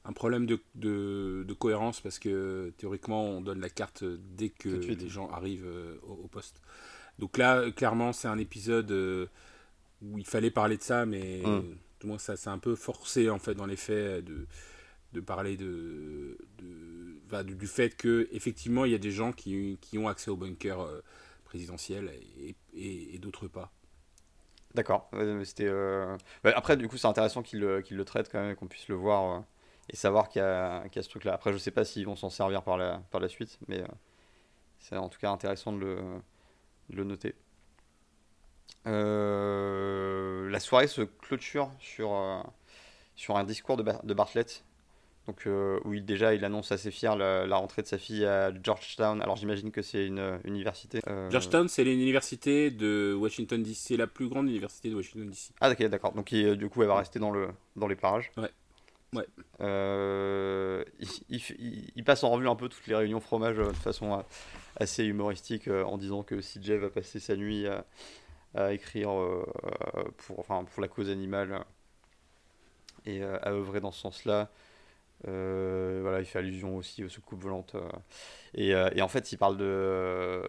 un problème de, de, de, cohérence parce que théoriquement on donne la carte dès que les gens arrivent au, poste. Donc là, clairement, c'est un épisode où il fallait parler de ça, mais mm. tout le ça c'est un peu forcé en fait dans les faits de, de parler de, de, du fait que effectivement il y a des gens qui, qui ont accès au bunker euh, présidentiel et, et, d'autres pas. D'accord. C'était. Euh, après, du coup, c'est intéressant qu'il le, le traite quand même, qu'on puisse le voir euh, et savoir qu'il y, a, a ce truc-là. Après, je sais pas s'ils vont s'en servir par la, par la suite, mais c'est en tout cas intéressant de le, de le noter. Euh, la soirée se clôture sur, euh, sur un discours de, de Bartlett. Donc, euh, où il, déjà il annonce assez fier la, rentrée de sa fille à Georgetown. Alors j'imagine que c'est une université. Georgetown, c'est l'université de Washington DC, c'est la plus grande université de Washington DC. Ah ok, d'accord. Donc du coup, elle va rester dans, le, dans les parages. Ouais. Ouais. il, il, passe en revue un peu toutes les réunions fromage de façon assez humoristique en disant que CJ va passer sa nuit à, à écrire euh, pour, enfin, pour la cause animale et euh, à œuvrer dans ce sens-là. Euh, voilà, il fait allusion aussi aux soucoupes volantes. et, et, en fait, il parle de,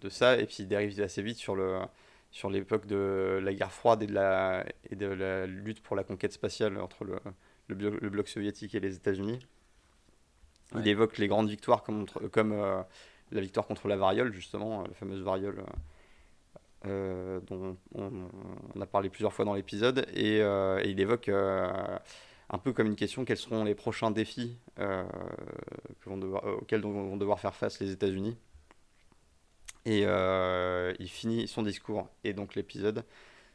de ça, et puis il dérive assez vite sur le sur l'époque de la guerre froide et de la, et de la lutte pour la conquête spatiale entre le, le, le bloc soviétique et les États-Unis. Il évoque les grandes victoires comme, comme la victoire contre la variole, justement, la fameuse variole euh, dont on, a parlé plusieurs fois dans l'épisode, et, euh, il évoque euh, un peu comme une question quels seront les prochains défis auxquels vont devoir faire face les États-Unis. Et il finit son discours et donc l'épisode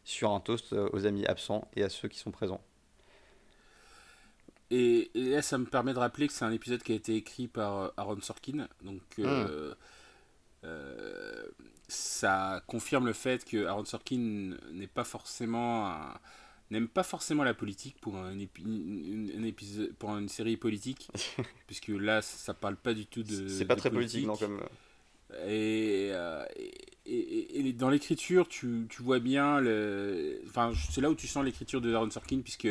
sur un toast aux amis absents et à ceux qui sont présents. Et, là, ça me permet de rappeler que c'est un épisode qui a été écrit par Aaron Sorkin. Donc, hmm ça confirme le fait que Aaron Sorkin n'est pas forcément n'aime pas forcément la politique pour un, épisode, pour une série politique, puisque là, ça parle pas du tout de. C'est pas très politique, non, comme. Et, et, dans l'écriture, tu, tu, vois bien. Le... Enfin, c'est là où tu sens l'écriture de Aaron Sorkin, puisque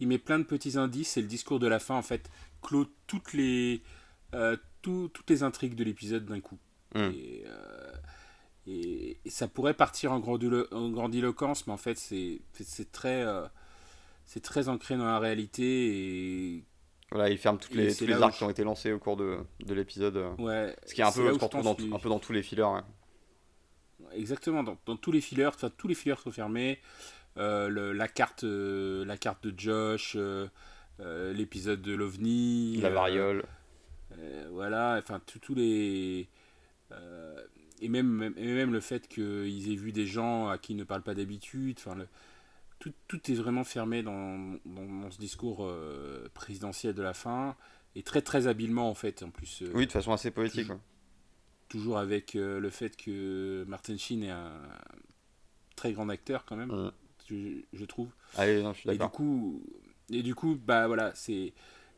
il met plein de petits indices et le discours de la fin, en fait, clôt toutes les, toutes les intrigues de l'épisode d'un coup. Hmm. Et, et, ça pourrait partir en, grandiloquence, mais en fait, c'est très, euh, c'est très ancré dans la réalité. Et voilà, il ferme toutes les, tous les arcs qui ont été lancés au cours de, de l'épisode. Ouais, ce qui est un peu, dans, un peu dans tous les fillers. Exactement, dans, dans, tous les fillers, tous les fillers sont fermés. Euh, la, carte, euh, la carte de Josh, l'épisode de l'OVNI. La variole. voilà, enfin, tous les et même, même le fait qu'ils aient vu des gens à qui ils ne parlent pas d'habitude, enfin, tout, tout, est vraiment fermé dans, dans, ce discours euh, présidentiel de la fin, et très très habilement en fait, en plus. Euh, oui, de façon assez poétique. Toujours, avec euh, le fait que Martin Sheen est un très grand acteur quand même, je, trouve. Non, je suis et du coup, et du coup, bah voilà, c'est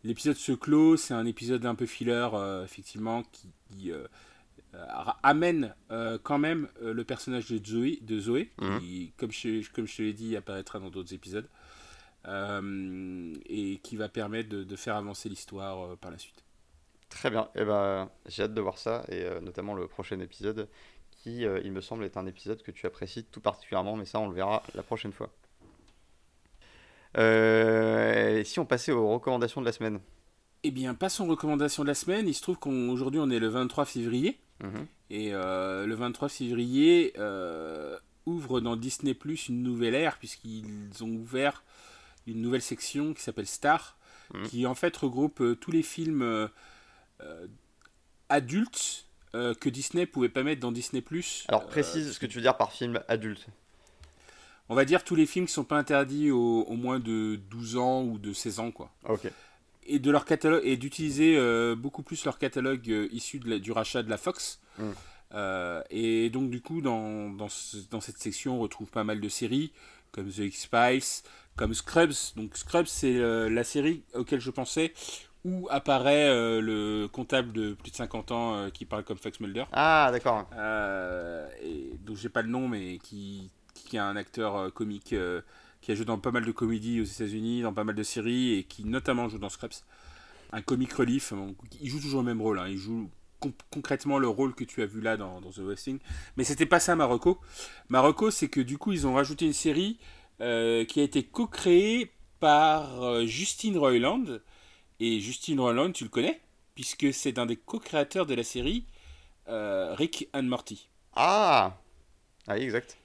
l'épisode se clôt, c'est un épisode un peu filler, effectivement, qui, qui amène euh, quand même euh, le personnage de Zoé, de Zoé mhm. qui, comme je, comme je te l'ai dit, apparaîtra dans d'autres épisodes, et qui va permettre de, faire avancer l'histoire par la suite. Très bien, et eh ben, j'ai hâte de voir ça, et notamment le prochain épisode, qui, il me semble, est un épisode que tu apprécies tout particulièrement, mais ça, on le verra la prochaine fois. si on passait aux recommandations de la semaine? Eh bien, passons aux recommandations de la semaine. Il se trouve qu'aujourd'hui, on est le 23 février. Mhm. Et euh, le 23 février euh, ouvre dans Disney Plus une nouvelle ère, puisqu'ils ont ouvert une nouvelle section qui s'appelle Star, mhm. qui en fait regroupe euh, tous les films adultes que Disney pouvait pas mettre dans Disney Plus. Alors précise ce que tu veux dire par film adulte. On va dire tous les films qui sont pas interdits au, moins de 12 ans ou de 16 ans, quoi. Ok et de leur catalogue et d'utiliser euh, beaucoup plus leur catalogue euh, issu de du rachat de la Fox. Mm. Euh, et donc du coup dans, dans, dans, cette section on retrouve pas mal de séries comme The X-Files, comme Scrubs. Donc Scrubs c'est la série auquel je pensais où apparaît le comptable de plus de 50 ans qui parle comme Fox Mulder. Ah d'accord. et donc j'ai pas le nom mais qui, qui est un acteur comique qui a joué dans pas mal de comédies aux États-Unis, dans pas mal de séries, et qui notamment joue dans Scraps. Un comic relief, il joue toujours le même rôle, hein. il joue concrètement le rôle que tu as vu là dans, The Westing. Mais c'était pas ça Marocco. Marocco, c'est que du coup, ils ont rajouté une série euh, qui a été co-créée par euh, Justine Roiland. Et Justine Roiland, tu le connais, puisque c'est un des co-créateurs de la série euh, Rick and Morty. Ah Ah, exact.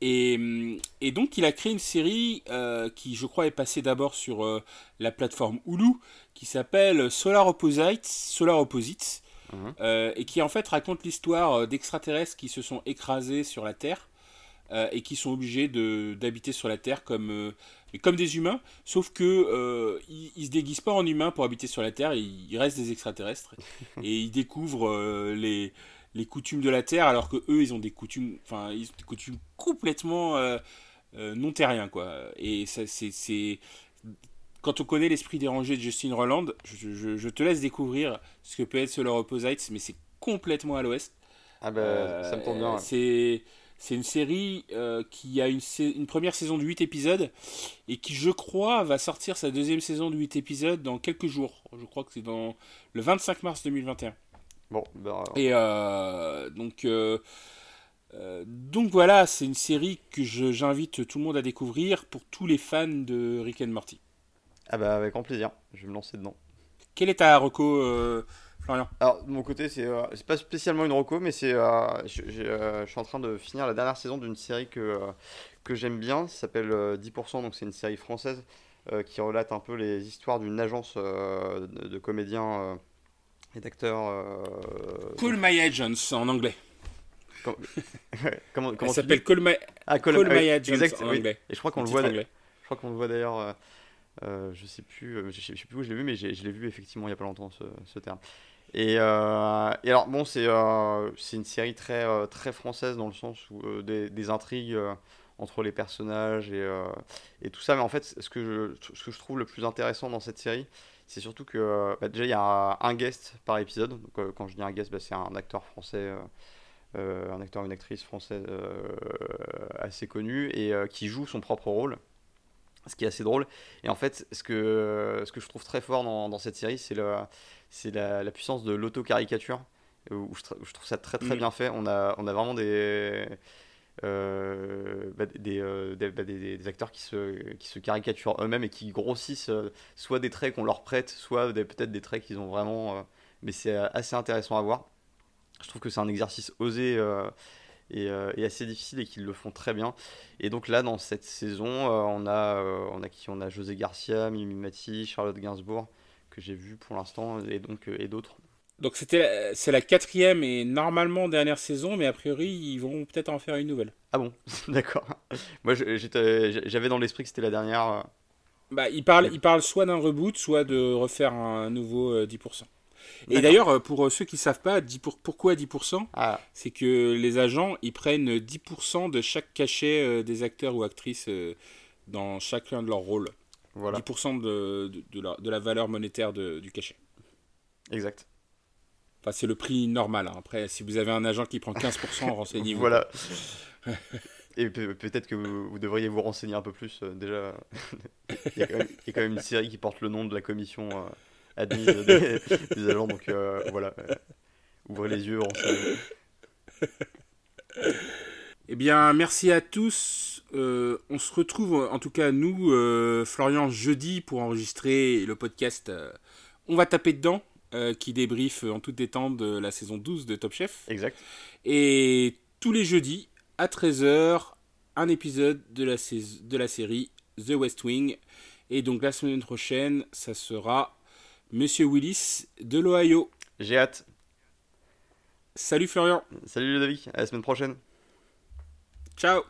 Et, et, donc il a créé une série euh, qui je crois est passée d'abord sur euh, la plateforme Hulu qui s'appelle Solar Opposites, Solar Opposites mhm. euh, et qui en fait raconte l'histoire d'extraterrestres qui se sont écrasés sur la Terre et qui sont obligés d'habiter sur la Terre comme, comme des humains, sauf que ils, ils, se déguisent pas en humains pour habiter sur la Terre, ils, ils restent des extraterrestres et ils découvrent les les coutumes de la terre, alors que eux, ils ont des coutumes, enfin, ils ont des coutumes complètement euh, euh, non terriens, quoi. Et ça, c'est, quand on connaît l'esprit dérangé de Justin Roland, je, te laisse découvrir ce que peut être Solar Opposites, mais c'est complètement à l'ouest. Ah ben, ça me tombe bien. C'est c'est une série qui a une, une, première saison de 8 épisodes et qui, je crois, va sortir sa deuxième saison de 8 épisodes dans quelques jours. Je crois que c'est dans le 25 mars 2021. Bon, ben, Et euh, donc, euh, euh, donc voilà, c'est une série que j'invite tout le monde à découvrir pour tous les fans de Rick and Morty. Ah bah avec grand plaisir, je vais me lancer dedans. Quel est ta reco, Florian? Alors de mon côté, c'est c'est pas spécialement une reco, mais c'est je suis en train de finir la dernière saison d'une série que que j'aime bien, ça s'appelle 10%, donc c'est une série française qui relate un peu les histoires d'une agence de, de, comédiens et d'acteurs. Euh... Call My Agents en anglais. comment, comment Ça s'appelle Call My, ah, Call, Call My Agents en anglais. Et je crois qu'on le voit. Je crois qu'on le voit d'ailleurs. Euh, euh, je sais plus, euh, je sais, plus où je l'ai vu, mais je l'ai vu effectivement il y a pas longtemps ce, ce terme. Et, euh, et, alors bon, c'est c'est une série très très française dans le sens où des, des, intrigues entre les personnages et, et, tout ça. Mais en fait, ce que, je, ce que je trouve le plus intéressant dans cette série, c'est surtout que bah, déjà il y a un, guest par épisode. Donc, quand je dis un guest, bah, c'est un acteur français. un acteur, une actrice française assez connue et qui joue son propre rôle ce qui est assez drôle. Et en fait, ce que, ce que je trouve très fort dans, dans cette série, c'est la, la, puissance de l'auto-caricature, où je, je, trouve ça très très mm. bien fait. On a, on a vraiment des, euh, bah, euh, bah, des, des, acteurs qui se, qui se caricaturent eux-mêmes et qui grossissent euh, soit des traits qu'on leur prête, soit peut-être des traits qu'ils ont vraiment. mais c'est assez intéressant à voir. Je trouve que c'est un exercice osé et, assez difficile et qu'ils le font très bien. Et donc là, dans cette saison, on, a, on a qui? On a José Garcia, Mimi Mati, Charlotte Gainsbourg, que j'ai vu pour l'instant, et donc et d'autres. Donc c'était c'est la quatrième et normalement dernière saison, mais a priori ils vont peut-être en faire une nouvelle. Ah bon, d'accord. Moi j'avais dans l'esprit que c'était la dernière. Bah, il parle, il parle soit d'un reboot, soit de refaire un nouveau 10%. Et d'ailleurs, euh, pour euh, ceux qui ne savent pas, 10 pour... pourquoi 10% ah. C'est que les agents, ils prennent 10% de chaque cachet euh, des acteurs ou actrices dans chacun de leurs rôles. Voilà. 10% de, de, la, de, la, valeur monétaire du cachet. Exact. Enfin, c'est le prix normal. Hein. Après, si vous avez un agent qui prend 15%, renseignez-vous. voilà. Et peut-être que vous, devriez vous renseigner un peu plus. déjà, il, y a quand même, une série qui porte le nom de la commission admis des, agents. Donc euh, voilà, euh, ouvrez les yeux, Eh bien, merci à tous. Euh, on se retrouve, en tout cas nous, Florian, jeudi pour enregistrer le podcast On va taper dedans, qui débriefe en toute détente de la saison 12 de Top Chef. Exact. Et tous les jeudis, à 13h, un épisode de la, de la série The West Wing. Et donc la semaine prochaine, ça sera Monsieur Willis de l'Ohio. J'ai hâte. Salut Florian. Salut Ludovic, à la semaine prochaine. Ciao.